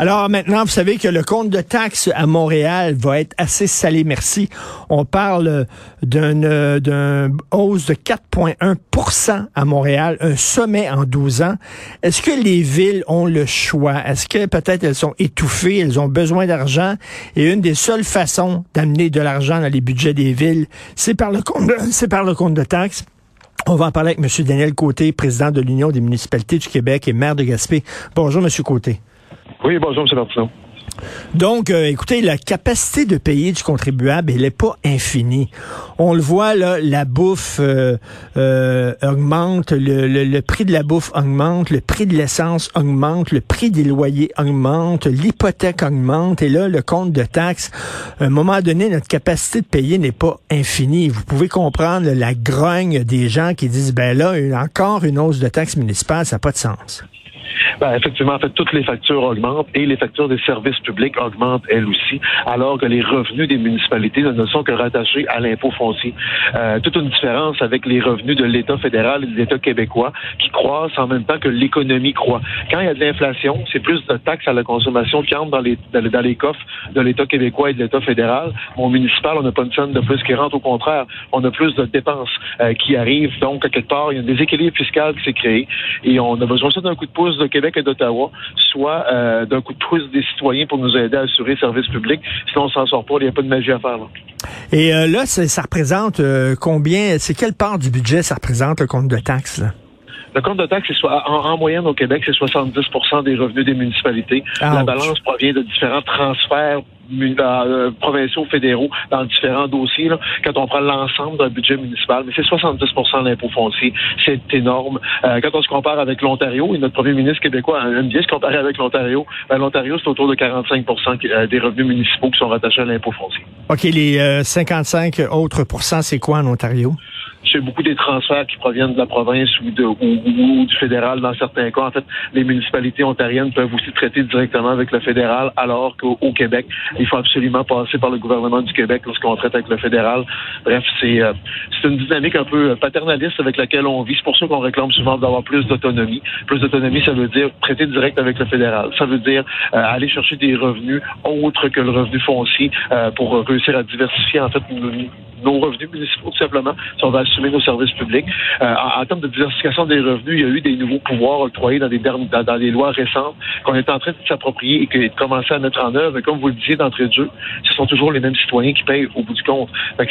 Alors maintenant, vous savez que le compte de taxes à Montréal va être assez salé, merci. On parle d'une d'un hausse de 4,1% à Montréal, un sommet en 12 ans. Est-ce que les villes ont le choix? Est-ce que peut-être elles sont étouffées, elles ont besoin d'argent? Et une des seules façons d'amener de l'argent dans les budgets des villes, c'est par le compte, c'est par le compte de taxes. On va en parler avec M. Daniel Côté, président de l'Union des municipalités du Québec et maire de Gaspé. Bonjour, M. Côté. Oui, bonjour, M. Martineau. Donc, euh, écoutez, la capacité de payer du contribuable, elle n'est pas infinie. On le voit, là, la bouffe euh, euh, augmente, le, prix de la bouffe augmente, le prix de l'essence augmente, le prix des loyers augmente, l'hypothèque augmente, et là, le compte de taxes, à un moment donné, notre capacité de payer n'est pas infinie. Vous pouvez comprendre la grogne des gens qui disent, ben là, encore une hausse de taxes municipales, ça n'a pas de sens. Ben, effectivement, en fait, toutes les factures augmentent et les factures des services publics augmentent elles aussi, alors que les revenus des municipalités ne sont que rattachés à l'impôt foncier. Euh, toute une différence avec les revenus de l'État fédéral et de l'État québécois qui croissent en même temps que l'économie croît. Quand il y a de l'inflation, c'est plus de taxes à la consommation qui entrent dans les, dans les coffres de l'État québécois et de l'État fédéral. Au municipal, on n'a pas une scène de plus qui rentre. Au contraire, on a plus de dépenses euh, qui arrivent. Donc, quelque part, il y a un déséquilibre fiscal qui s'est créé et on a besoin ça d'un coup de pouce de Québec et d'Ottawa, soit euh, d'un coup de pouce des citoyens pour nous aider à assurer le service public. Sinon, on s'en sort pas. Il n'y a pas de magie à faire. Là. Et euh, là, ça représente euh, combien, c'est quelle part du budget ça représente le compte de taxes? Là? Le compte de taxes, en, en, moyenne au Québec, c'est 70% des revenus des municipalités. La balance provient de différents transferts euh, provinciaux, fédéraux, dans différents dossiers, là, quand on prend l'ensemble d'un budget municipal, mais c'est 70 de l'impôt foncier. C'est énorme. Euh, quand on se compare avec l'Ontario, et notre premier ministre québécois aime bien se comparer avec l'Ontario, ben, l'Ontario, c'est autour de 45% euh, des revenus municipaux qui sont rattachés à l'impôt foncier. OK, les 55 autres pourcents, c'est quoi en Ontario? C'est beaucoup des transferts qui proviennent de la province ou, de, ou, du fédéral dans certains cas. En fait, les municipalités ontariennes peuvent aussi traiter directement avec le fédéral, alors qu'au Québec, il faut absolument passer par le gouvernement du Québec lorsqu'on traite avec le fédéral. Bref, c'est euh, c'est une dynamique un peu paternaliste avec laquelle on vit. C'est pour ça qu'on réclame souvent d'avoir plus d'autonomie. Plus d'autonomie, ça veut dire traiter direct avec le fédéral. Ça veut dire euh, aller chercher des revenus autres que le revenu foncier euh, pour réussir à diversifier en fait nos revenus municipaux, tout simplement, si on va assumer nos services publics. Euh, en, termes de diversification des revenus, il y a eu des nouveaux pouvoirs octroyés dans des, lois récentes qu'on est en train de s'approprier et que, de commencer à mettre en œuvre. Et comme vous le disiez d'entrée de jeu, ce sont toujours les mêmes citoyens qui payent au bout du compte.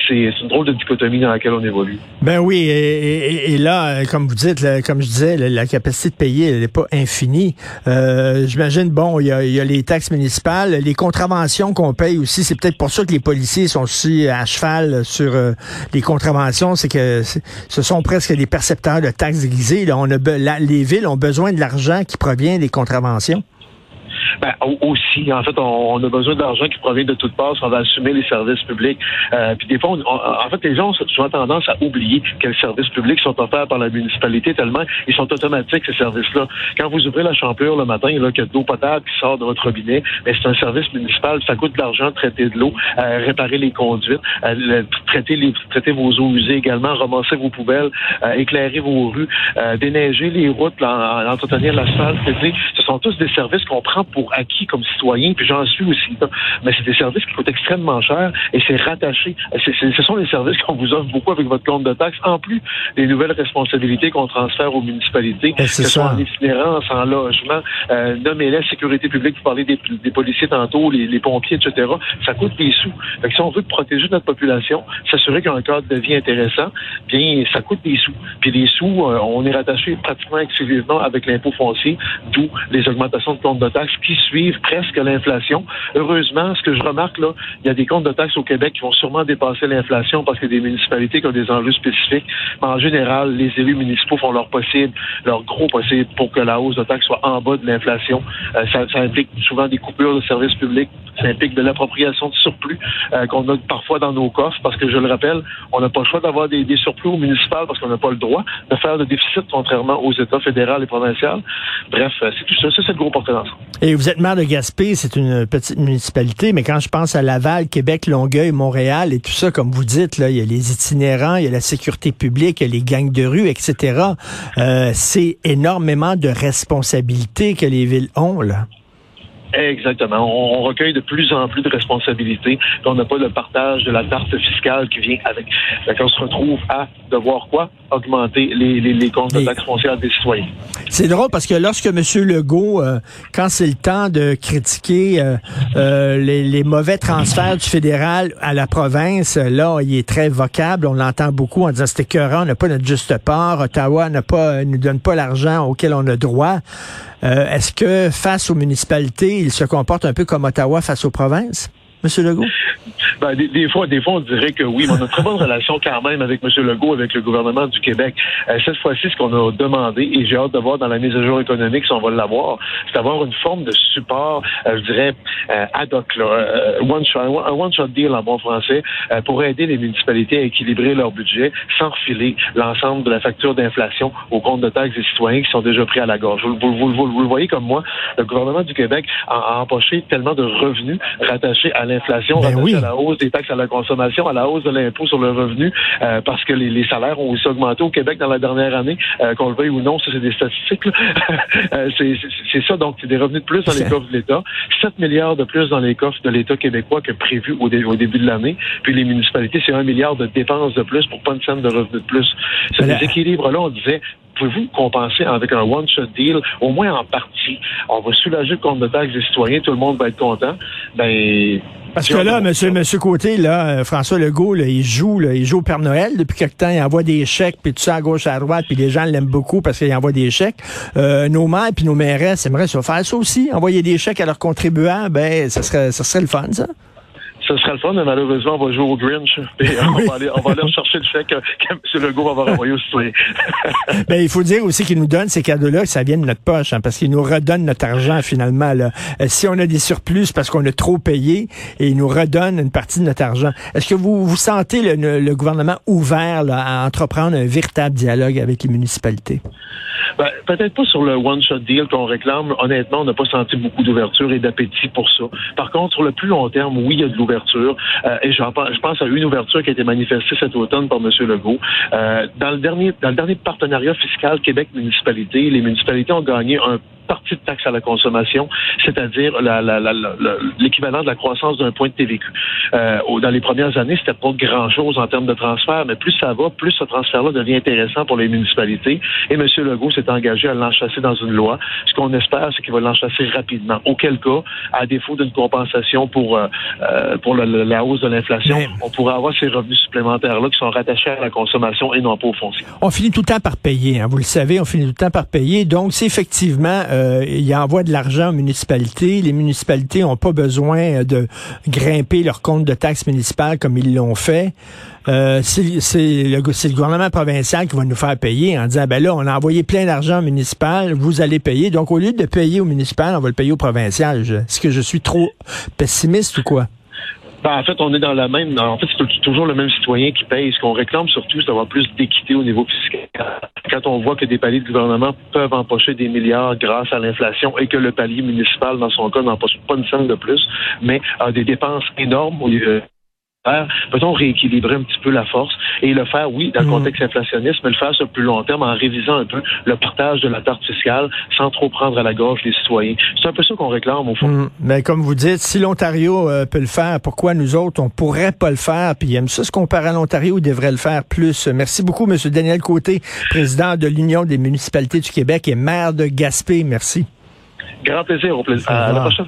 c'est une drôle de dichotomie dans laquelle on évolue. Ben oui, et, là, comme vous dites, comme je disais, la, capacité de payer, n'est pas infinie. Euh, J'imagine, bon, il y, a, il y a les taxes municipales, les contraventions qu'on paye aussi. C'est peut-être pour ça que les policiers sont aussi à cheval sur euh, les contraventions, c'est que ce sont presque des percepteurs de taxes déguisées. Là. On a, les villes ont besoin de l'argent qui provient des contraventions. Ben, aussi, en fait, on, a besoin d'argent qui provient de toutes parts. On va assumer les services publics. Euh, puis des fois, en fait, les gens ont souvent tendance à oublier quels services publics sont offerts par la municipalité tellement ils sont automatiques, ces services-là. Quand vous ouvrez la champlure le matin, il y a de l'eau potable qui sort de votre robinet, mais c'est un service municipal. Ça coûte de l'argent traiter de l'eau, euh, réparer les conduites, euh, traiter, les, traiter vos eaux usées également, ramasser vos poubelles, euh, éclairer vos rues, déneiger les routes, en, entretenir l'asphalte. Ce sont tous des services qu'on prend acquis comme citoyen, puis j'en suis aussi. Mais c'est des services qui coûtent extrêmement cher et c'est rattaché. ce sont les services qu'on vous offre beaucoup avec votre compte de taxes, en plus des nouvelles responsabilités qu'on transfère aux municipalités, que ce soit en itinérance, en logement, euh, nommez-les sécurité publique, vous parlez des, policiers tantôt, les, pompiers, etc. Ça coûte des sous. Fait que si on veut protéger notre population, s'assurer qu'il y a un cadre de vie intéressant, bien, ça coûte des sous. Puis les sous, euh, on est rattaché pratiquement exclusivement avec l'impôt foncier, d'où les augmentations de compte de taxes qui suivent presque l'inflation. Heureusement, ce que je remarque là, il y a des comptes de taxes au Québec qui vont sûrement dépasser l'inflation parce qu'il y a des municipalités qui ont des enjeux spécifiques. Mais en général, les élus municipaux font leur possible, leur gros possible pour que la hausse de taxes soit en bas de l'inflation. Euh, ça, implique souvent des coupures de services publics ça implique de l'appropriation de surplus euh, qu'on a parfois dans nos coffres, parce que je le rappelle, on n'a pas le choix d'avoir des, surplus au municipal parce qu'on n'a pas le droit de faire de déficit, contrairement aux États fédéraux et provinciaux. Bref, euh, c'est tout ça. c'est le gros porte vous êtes maire de Gaspé, c'est une petite municipalité, mais quand je pense à Laval, Québec, Longueuil, Montréal et tout ça, comme vous dites, là, il y a les itinérants, il y a la sécurité publique, il y a les gangs de rue, etc. Euh, c'est énormément de responsabilités que les villes ont, là. Exactement. On, recueille de plus en plus de responsabilités. On n'a pas le partage de la tarte fiscale qui vient avec. on se retrouve à devoir quoi? Augmenter les, les, les comptes de taxes foncières des citoyens. C'est drôle parce que lorsque M. Legault, euh, quand c'est le temps de critiquer euh, euh, les, les, mauvais transferts du fédéral à la province, là, il est très vocable. On l'entend beaucoup en disant c'est écœurant, on n'a pas notre juste part. Ottawa n'a pas, nous donne pas l'argent auquel on a droit. Est-ce que face aux municipalités, il se comporte un peu comme Ottawa face aux provinces? M. Legault? Ben, des, fois, des fois, on dirait que oui, mais on a une très bonne relation quand même avec M. Legault, avec le gouvernement du Québec. Euh, cette fois-ci, ce qu'on a demandé, et j'ai hâte de voir dans la mise à jour économique si on va l'avoir, c'est d'avoir une forme de support, euh, je dirais, euh, ad hoc, one shot, un one-shot deal en bon français, pour aider les municipalités à équilibrer leur budget sans refiler l'ensemble de la facture d'inflation au compte de taxes des citoyens qui sont déjà pris à la gorge. Vous, le voyez comme moi, le gouvernement du Québec a, a empoché tellement de revenus rattachés à l'inflation, ben à la hausse des taxes à la consommation, à la hausse de l'impôt sur le revenu, euh, parce que les, salaires ont aussi augmenté au Québec dans la dernière année, euh, qu'on le veuille ou non, ça c'est des statistiques. Euh, c'est ça, donc c'est des revenus de plus dans les coffres de l'État, 7 milliards de plus dans les coffres de l'État québécois que prévu au, début de l'année, puis les municipalités, c'est un milliard de dépenses de plus pour pas une scène de revenus de plus. Ce déséquilibre-là, on disait, pouvez-vous compenser avec un one-shot deal, au moins en partie? On va soulager le compte de taxes des citoyens, tout le monde va être content. Ben, parce que là, monsieur, monsieur Côté, là, euh, François Legault, il joue, il joue au Père Noël depuis quelque temps, il envoie des chèques, puis tout ça à gauche, à droite, puis les gens l'aiment beaucoup parce qu'il envoie des chèques. Euh, nos maires puis nos mairesses aimeraient se faire ça aussi, envoyer des chèques à leurs contribuables, ben, ça serait, ça serait le fun, ça ce serait le fun, mais malheureusement, on va jouer au Grinch. Et on, va aller, on va aller rechercher le chèque que M. Legault va avoir envoyé au citoyen. ben, il faut dire aussi qu'il nous donne ces cadeaux-là, que ça vient de notre poche, hein, parce qu'il nous redonne notre argent finalement. Là. Euh, si on a des surplus parce qu'on a trop payé, et il nous redonne une partie de notre argent. Est-ce que vous, vous sentez le, le gouvernement ouvert là, à entreprendre un véritable dialogue avec les municipalités? Ben, peut-être pas sur le one-shot deal qu'on réclame. Honnêtement, on n'a pas senti beaucoup d'ouverture et d'appétit pour ça. Par contre, sur le plus long terme, oui, il y a de l'ouverture. Euh, et je pense à une ouverture qui a été manifestée cet automne par M. Legault. Euh, dans le dernier, dans le dernier partenariat fiscal Québec-Municipalité, les municipalités ont gagné un partie de taxe à la consommation, c'est-à-dire l'équivalent de la croissance d'un point de TVQ. Euh, dans les premières années, c'était pas grand-chose en termes de transfert, mais plus ça va, plus ce transfert-là devient intéressant pour les municipalités. Et M. Legault s'est engagé à l'enchasser dans une loi. Ce qu'on espère, c'est qu'il va l'enchasser rapidement. Auquel cas, à défaut d'une compensation pour euh, euh pour la hausse de l'inflation, on pourrait avoir ces revenus supplémentaires-là qui sont rattachés à la consommation et non pas au foncier. On finit tout le temps par payer, hein, vous le savez, on finit tout le temps par payer. Donc, c'est effectivement euh, il envoie de l'argent aux municipalités. Les municipalités n'ont pas besoin de grimper leur compte de taxes municipales comme ils l'ont fait. Euh, c'est le, le, gouvernement provincial qui va nous faire payer en disant, ben là, on a envoyé plein d'argent municipal, vous allez payer. Donc, au lieu de payer au municipal, on va le payer au provincial. Est-ce que je suis trop pessimiste ou quoi? Ben, en fait, on est dans la même. En fait, c'est toujours le même citoyen qui paye. Ce qu'on réclame surtout, c'est d'avoir plus d'équité au niveau fiscal. Quand on voit que des paliers de gouvernement peuvent empocher des milliards grâce à l'inflation et que le palier municipal, dans son cas, n'empoche pas une scène de plus, mais a des dépenses énormes au lieu peut-on rééquilibrer un petit peu la force et le faire, oui, dans le mm. contexte inflationniste, mais le faire sur le plus long terme en révisant un peu le partage de la tarte fiscale sans trop prendre à la gorge les citoyens. C'est un peu ça qu'on réclame au fond. Mm. Mais comme vous dites, si l'Ontario euh, peut le faire, pourquoi nous autres, on pourrait pas le faire? Puis aime ça se comparer à l'Ontario, il devrait le faire plus. Merci beaucoup, M. Daniel Côté, président de l'Union des municipalités du Québec et maire de Gaspé. Merci. Grand plaisir. Au plaisir. À la prochaine.